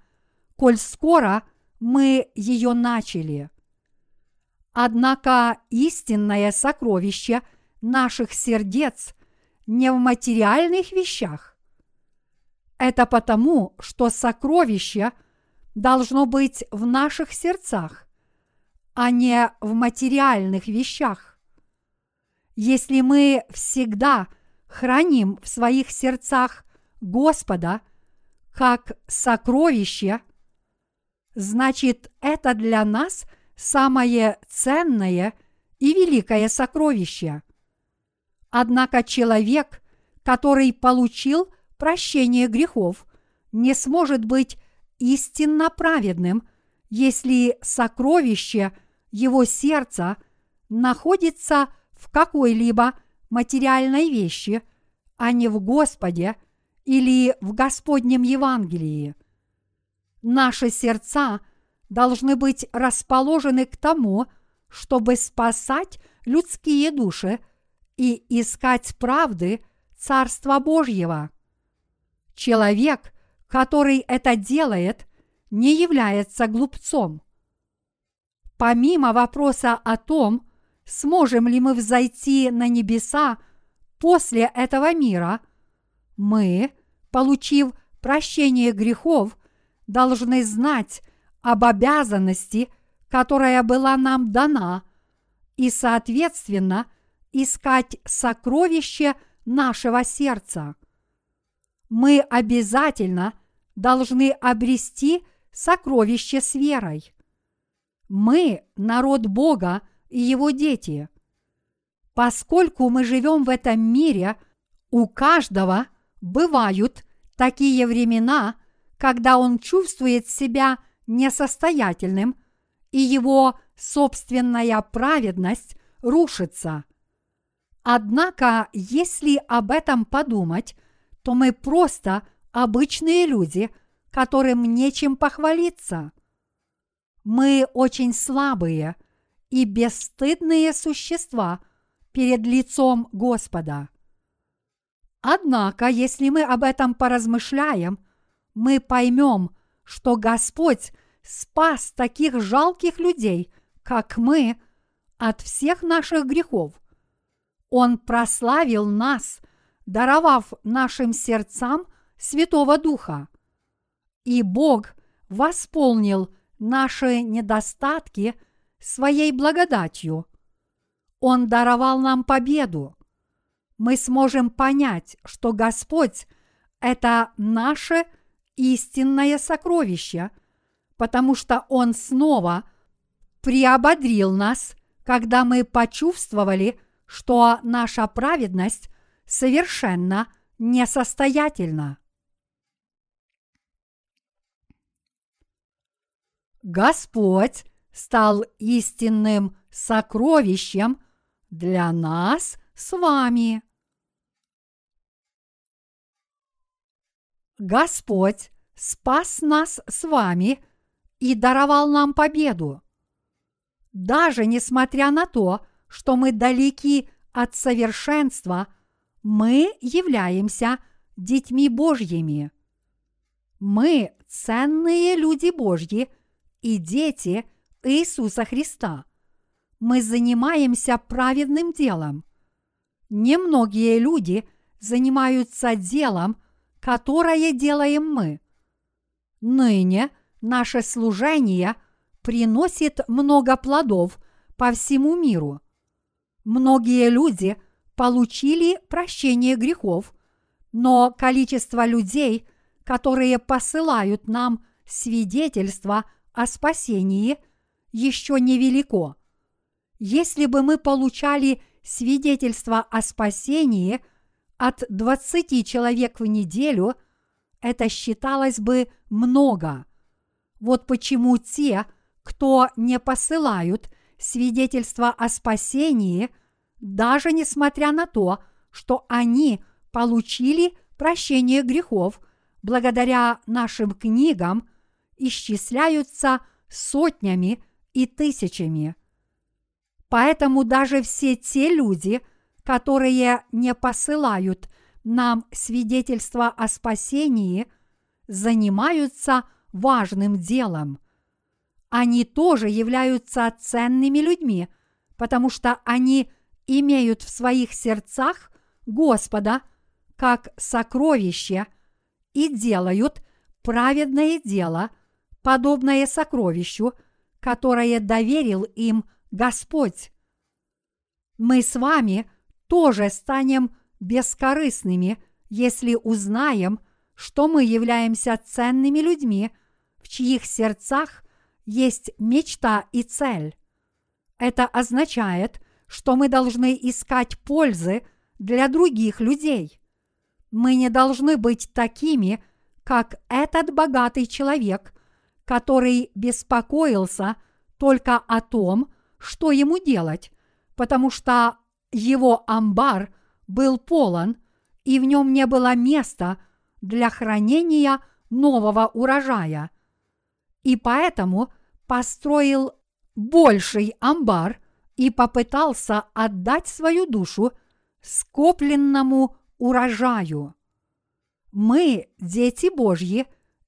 [SPEAKER 1] коль скоро мы ее начали. Однако истинное сокровище наших сердец не в материальных вещах. Это потому, что сокровище должно быть в наших сердцах, а не в материальных вещах. Если мы всегда храним в своих сердцах Господа как сокровище, значит это для нас самое ценное и великое сокровище – Однако человек, который получил прощение грехов, не сможет быть истинно праведным, если сокровище его сердца находится в какой-либо материальной вещи, а не в Господе или в Господнем Евангелии. Наши сердца должны быть расположены к тому, чтобы спасать людские души и искать правды Царства Божьего. Человек, который это делает, не является глупцом. Помимо вопроса о том, сможем ли мы взойти на небеса после этого мира, мы, получив прощение грехов, должны знать об обязанности, которая была нам дана, и, соответственно, – искать сокровище нашего сердца. Мы обязательно должны обрести сокровище с верой. Мы – народ Бога и Его дети. Поскольку мы живем в этом мире, у каждого бывают такие времена, когда он чувствует себя несостоятельным, и его собственная праведность рушится. Однако, если об этом подумать, то мы просто обычные люди, которым нечем похвалиться. Мы очень слабые, и бесстыдные существа перед лицом Господа. Однако, если мы об этом поразмышляем, мы поймем, что Господь спас таких жалких людей, как мы, от всех наших грехов. Он прославил нас, даровав нашим сердцам Святого Духа. И Бог восполнил наши недостатки своей благодатью. Он даровал нам победу. Мы сможем понять, что Господь – это наше истинное сокровище, потому что Он снова приободрил нас, когда мы почувствовали, что наша праведность совершенно несостоятельна. Господь стал истинным сокровищем для нас с вами. Господь спас нас с вами и даровал нам победу. Даже несмотря на то, что мы далеки от совершенства, мы являемся детьми Божьими. Мы ценные люди Божьи и дети Иисуса Христа. Мы занимаемся праведным делом. Немногие люди занимаются делом, которое делаем мы. Ныне наше служение приносит много плодов по всему миру. Многие люди получили прощение грехов, но количество людей, которые посылают нам свидетельство о спасении, еще невелико. Если бы мы получали свидетельство о спасении от 20 человек в неделю, это считалось бы много. Вот почему те, кто не посылают свидетельство о спасении, даже несмотря на то, что они получили прощение грехов благодаря нашим книгам, исчисляются сотнями и тысячами. Поэтому даже все те люди, которые не посылают нам свидетельство о спасении, занимаются важным делом. Они тоже являются ценными людьми, потому что они имеют в своих сердцах Господа как сокровище и делают праведное дело, подобное сокровищу, которое доверил им Господь. Мы с вами тоже станем бескорыстными, если узнаем, что мы являемся ценными людьми, в чьих сердцах есть мечта и цель. Это означает, что мы должны искать пользы для других людей. Мы не должны быть такими, как этот богатый человек, который беспокоился только о том, что ему делать, потому что его амбар был полон, и в нем не было места для хранения нового урожая. И поэтому построил больший амбар и попытался отдать свою душу скопленному урожаю. Мы – дети Божьи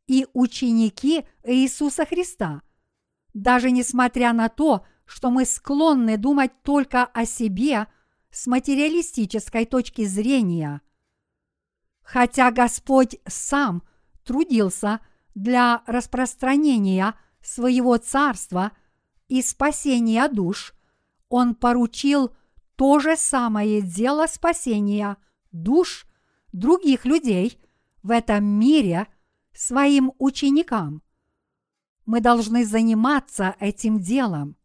[SPEAKER 1] и ученики Иисуса Христа. Даже несмотря на то, что мы склонны думать только о себе с материалистической точки зрения. Хотя Господь сам трудился для распространения своего царства и спасения душ, Он поручил то же самое дело спасения душ других людей в этом мире своим ученикам. Мы должны заниматься этим делом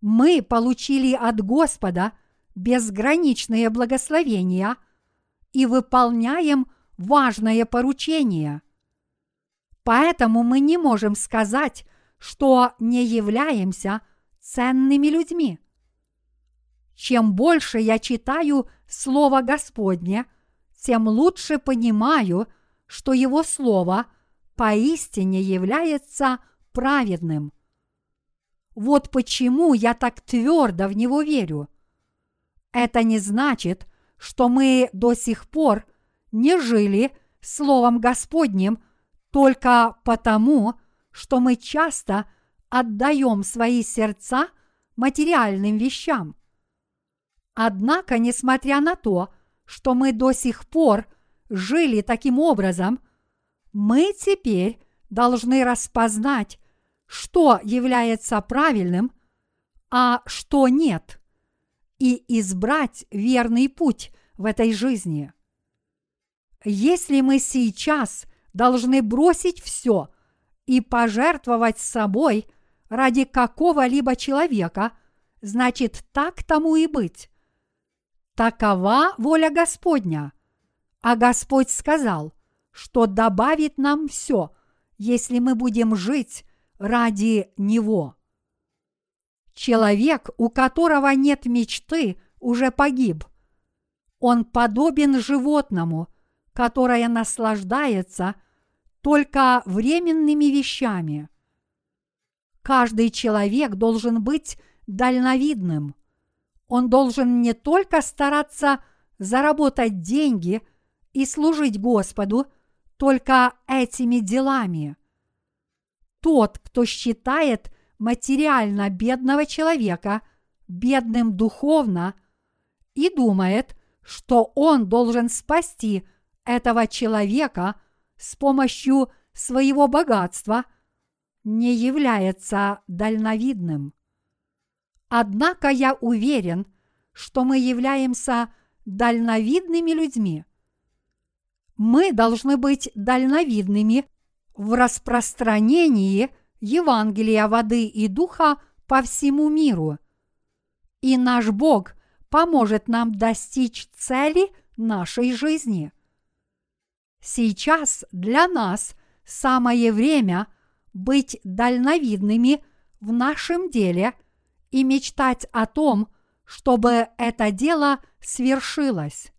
[SPEAKER 1] мы получили от Господа безграничные благословения и выполняем важное поручение. Поэтому мы не можем сказать, что не являемся ценными людьми. Чем больше я читаю Слово Господне, тем лучше понимаю, что Его Слово поистине является праведным – Вот почему я так твердо в него верю. Это не значит, что мы до сих пор не жили Словом Господним только потому, что мы часто отдаем свои сердца материальным вещам. Однако, несмотря на то, что мы до сих пор жили таким образом, мы теперь должны распознать, что является правильным, а что нет, и избрать верный путь в этой жизни. Если мы сейчас должны бросить все и пожертвовать собой ради какого-либо человека, значит так тому и быть. Такова воля Господня. А Господь сказал, что добавит нам все, если мы будем жить ради Него. Человек, у которого нет мечты, уже погиб. Он подобен животному, которое наслаждается только временными вещами. Каждый человек должен быть дальновидным. Он должен не только стараться заработать деньги и служить Господу только этими делами. Тот, кто считает материально бедного человека бедным духовно и думает, что он должен спасти этого человека с помощью своего богатства, не является дальновидным. Однако я уверен, что мы являемся дальновидными людьми. Мы должны быть дальновидными в распространении Евангелия воды и духа по всему миру. И наш Бог поможет нам достичь цели нашей жизни. Сейчас для нас самое время быть дальновидными в нашем деле и мечтать о том, чтобы это дело свершилось.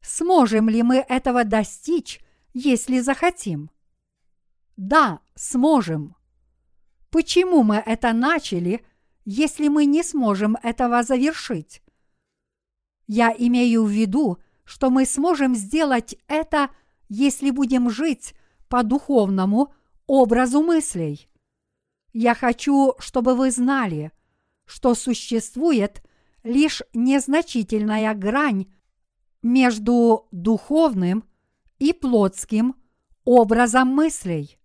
[SPEAKER 1] Сможем ли мы этого достичь, если захотим? Да, сможем. Почему мы это начали, если мы не сможем этого завершить? Я имею в виду, что мы сможем сделать это, если будем жить по духовному образу мыслей. Я хочу, чтобы вы знали, что существует лишь незначительная грань между духовным и плотским образом мыслей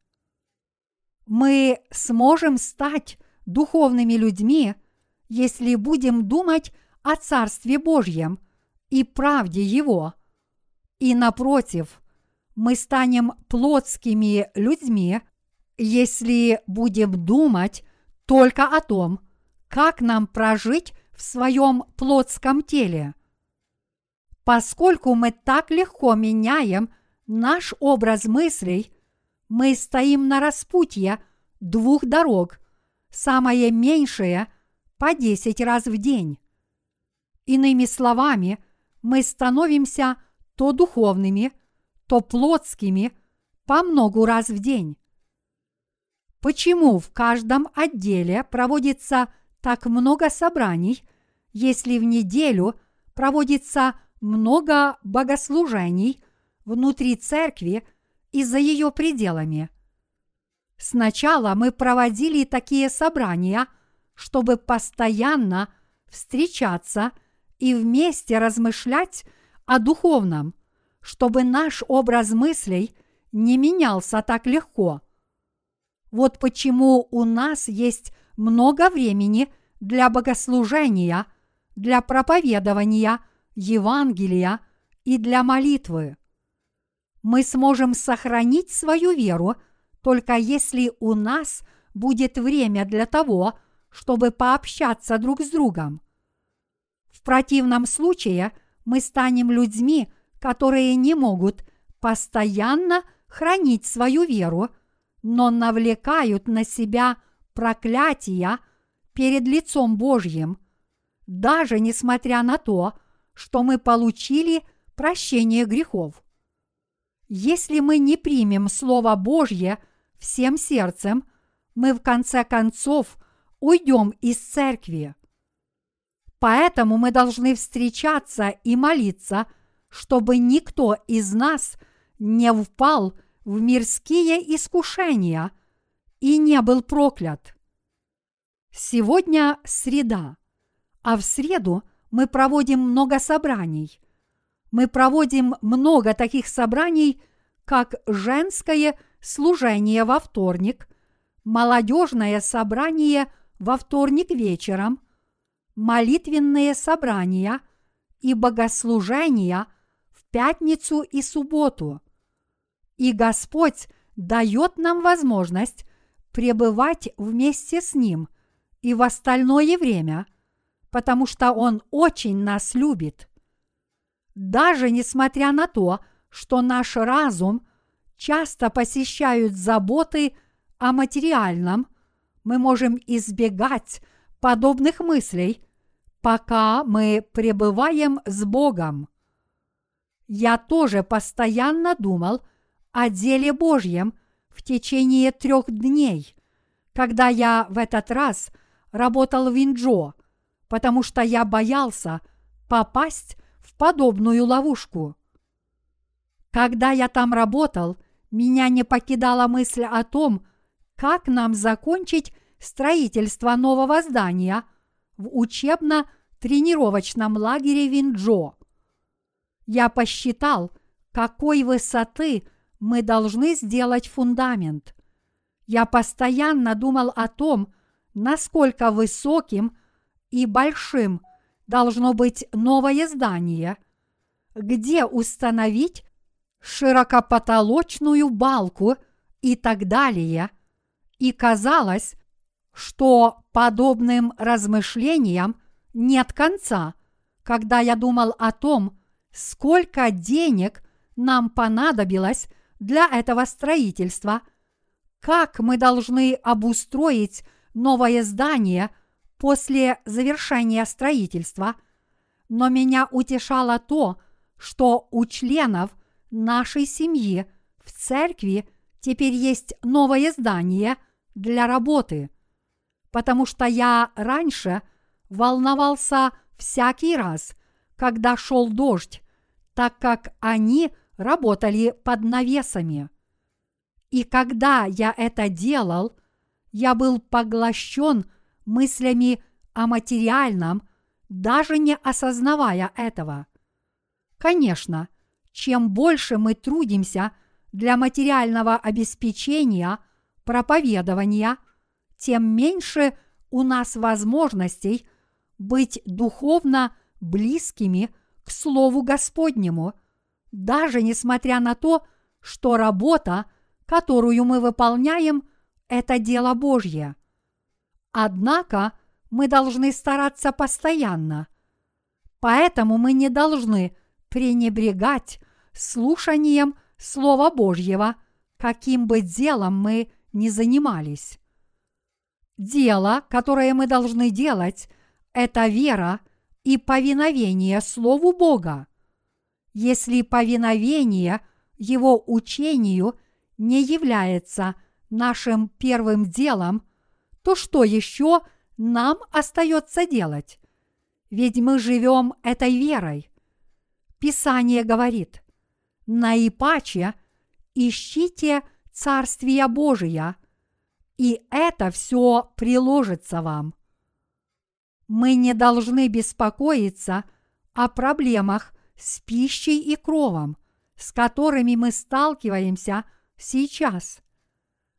[SPEAKER 1] мы сможем стать духовными людьми, если будем думать о Царстве Божьем и правде Его. И напротив, мы станем плотскими людьми, если будем думать только о том, как нам прожить в своем плотском теле. Поскольку мы так легко меняем наш образ мыслей – мы стоим на распутье двух дорог, самое меньшее по десять раз в день. Иными словами, мы становимся то духовными, то плотскими по многу раз в день. Почему в каждом отделе проводится так много собраний, если в неделю проводится много богослужений внутри церкви – и за ее пределами. Сначала мы проводили такие собрания, чтобы постоянно встречаться и вместе размышлять о духовном, чтобы наш образ мыслей не менялся так легко. Вот почему у нас есть много времени для богослужения, для проповедования Евангелия и для молитвы мы сможем сохранить свою веру только если у нас будет время для того, чтобы пообщаться друг с другом. В противном случае мы станем людьми, которые не могут постоянно хранить свою веру, но навлекают на себя проклятия перед лицом Божьим, даже несмотря на то, что мы получили прощение грехов. Если мы не примем Слово Божье всем сердцем, мы в конце концов уйдем из церкви. Поэтому мы должны встречаться и молиться, чтобы никто из нас не впал в мирские искушения и не был проклят. Сегодня среда, а в среду мы проводим много собраний. Мы проводим много таких собраний, как женское служение во вторник, молодежное собрание во вторник вечером, молитвенные собрания и богослужения в пятницу и субботу. И Господь дает нам возможность пребывать вместе с Ним и в остальное время, потому что Он очень нас любит. Даже несмотря на то, что наш разум часто посещают заботы о материальном, мы можем избегать подобных мыслей, пока мы пребываем с Богом. Я тоже постоянно думал о деле Божьем в течение трех дней, когда я в этот раз работал в Инджо, потому что я боялся попасть подобную ловушку. Когда я там работал, меня не покидала мысль о том, как нам закончить строительство нового здания в учебно-тренировочном лагере Винджо. Я посчитал, какой высоты мы должны сделать фундамент. Я постоянно думал о том, насколько высоким и большим должно быть новое здание, где установить широкопотолочную балку и так далее. И казалось, что подобным размышлениям нет конца, когда я думал о том, сколько денег нам понадобилось для этого строительства, как мы должны обустроить новое здание после завершения строительства, но меня утешало то, что у членов нашей семьи в церкви теперь есть новое здание для работы – потому что я раньше волновался всякий раз, когда шел дождь, так как они работали под навесами. И когда я это делал, я был поглощен мыслями о материальном, даже не осознавая этого. Конечно, чем больше мы трудимся для материального обеспечения, проповедования – тем меньше у нас возможностей быть духовно близкими к Слову Господнему, даже несмотря на то, что работа, которую мы выполняем, это дело Божье. Однако мы должны стараться постоянно. Поэтому мы не должны пренебрегать слушанием Слова Божьего, каким бы делом мы ни занимались. Дело, которое мы должны делать, это вера и повиновение Слову Бога. Если повиновение Его учению не является нашим первым делом, то что еще нам остается делать? Ведь мы живем этой верой. Писание говорит, наипаче ищите Царствия Божия – и это все приложится вам. Мы не должны беспокоиться о проблемах с пищей и кровом, с которыми мы сталкиваемся сейчас.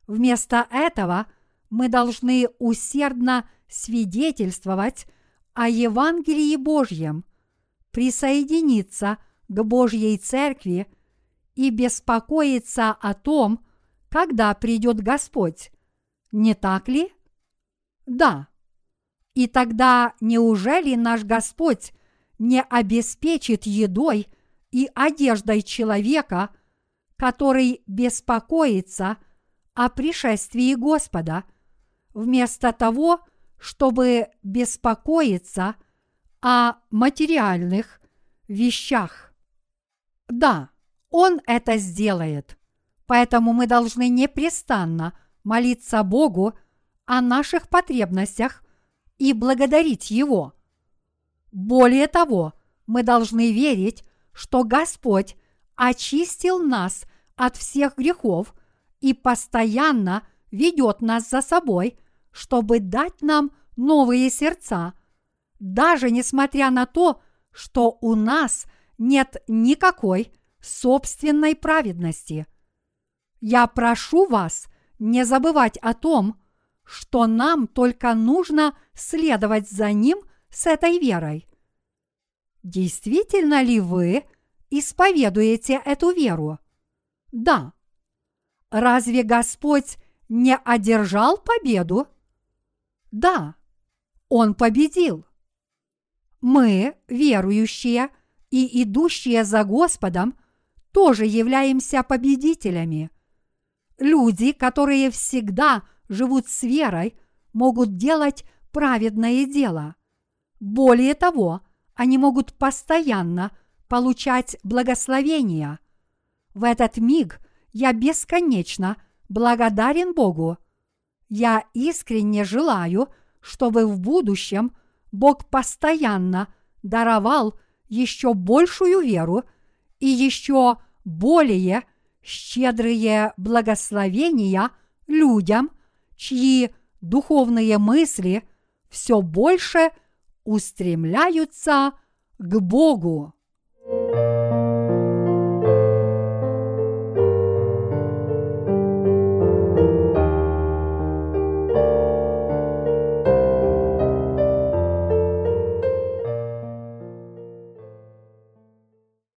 [SPEAKER 1] Вместо этого мы должны усердно свидетельствовать о Евангелии Божьем, присоединиться к Божьей Церкви и беспокоиться о том, когда придет Господь, не так ли? Да. И тогда неужели наш Господь не обеспечит едой и одеждой человека, который беспокоится о пришествии Господа, вместо того, чтобы беспокоиться о материальных вещах? Да, Он это сделает. Поэтому мы должны непрестанно молиться Богу о наших потребностях и благодарить Его. Более того, мы должны верить, что Господь очистил нас от всех грехов и постоянно ведет нас за собой, чтобы дать нам новые сердца, даже несмотря на то, что у нас нет никакой собственной праведности. Я прошу вас не забывать о том, что нам только нужно следовать за Ним с этой верой. Действительно ли вы исповедуете эту веру? Да. Разве Господь не одержал победу? Да, Он победил. Мы, верующие и идущие за Господом, тоже являемся победителями. Люди, которые всегда живут с верой, могут делать праведное дело. Более того, они могут постоянно получать благословения. В этот миг я бесконечно благодарен Богу. Я искренне желаю, чтобы в будущем Бог постоянно даровал еще большую веру и еще более щедрые благословения людям, чьи духовные мысли все больше устремляются к Богу.